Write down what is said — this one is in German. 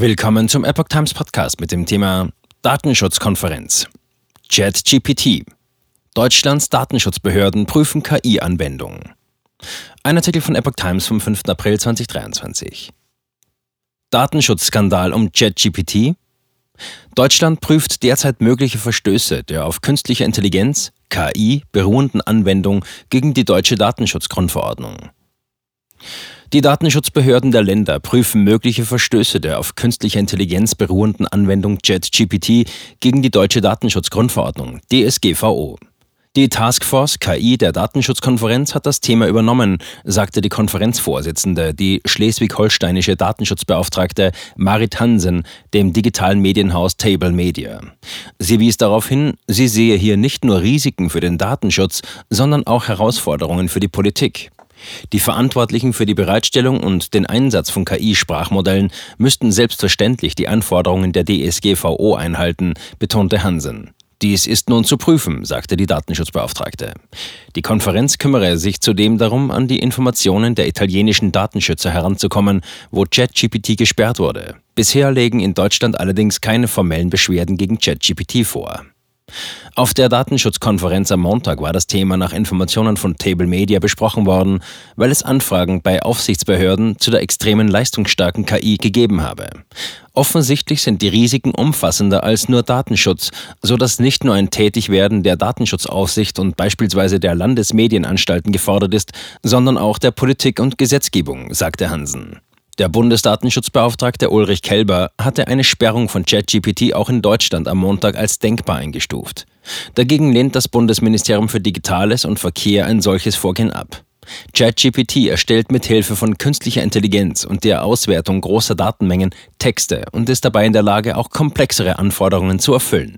Willkommen zum Epoch Times Podcast mit dem Thema Datenschutzkonferenz. ChatGPT. Deutschlands Datenschutzbehörden prüfen KI-Anwendungen. Ein Artikel von Epoch Times vom 5. April 2023. Datenschutzskandal um ChatGPT. Deutschland prüft derzeit mögliche Verstöße der auf künstlicher Intelligenz, KI, beruhenden Anwendung gegen die deutsche Datenschutzgrundverordnung. Die Datenschutzbehörden der Länder prüfen mögliche Verstöße der auf künstlicher Intelligenz beruhenden Anwendung JetGPT gegen die deutsche Datenschutzgrundverordnung DSGVO. Die Taskforce KI der Datenschutzkonferenz hat das Thema übernommen, sagte die Konferenzvorsitzende, die schleswig-holsteinische Datenschutzbeauftragte Marit Hansen, dem digitalen Medienhaus Table Media. Sie wies darauf hin, sie sehe hier nicht nur Risiken für den Datenschutz, sondern auch Herausforderungen für die Politik. Die Verantwortlichen für die Bereitstellung und den Einsatz von KI-Sprachmodellen müssten selbstverständlich die Anforderungen der DSGVO einhalten, betonte Hansen. Dies ist nun zu prüfen, sagte die Datenschutzbeauftragte. Die Konferenz kümmere sich zudem darum, an die Informationen der italienischen Datenschützer heranzukommen, wo ChatGPT gesperrt wurde. Bisher legen in Deutschland allerdings keine formellen Beschwerden gegen ChatGPT vor. Auf der Datenschutzkonferenz am Montag war das Thema nach Informationen von Table Media besprochen worden, weil es Anfragen bei Aufsichtsbehörden zu der extremen leistungsstarken KI gegeben habe. Offensichtlich sind die Risiken umfassender als nur Datenschutz, so dass nicht nur ein Tätigwerden der Datenschutzaufsicht und beispielsweise der Landesmedienanstalten gefordert ist, sondern auch der Politik und Gesetzgebung, sagte Hansen. Der Bundesdatenschutzbeauftragte Ulrich Kelber hatte eine Sperrung von ChatGPT auch in Deutschland am Montag als denkbar eingestuft. Dagegen lehnt das Bundesministerium für Digitales und Verkehr ein solches Vorgehen ab. ChatGPT erstellt mit Hilfe von künstlicher Intelligenz und der Auswertung großer Datenmengen Texte und ist dabei in der Lage, auch komplexere Anforderungen zu erfüllen.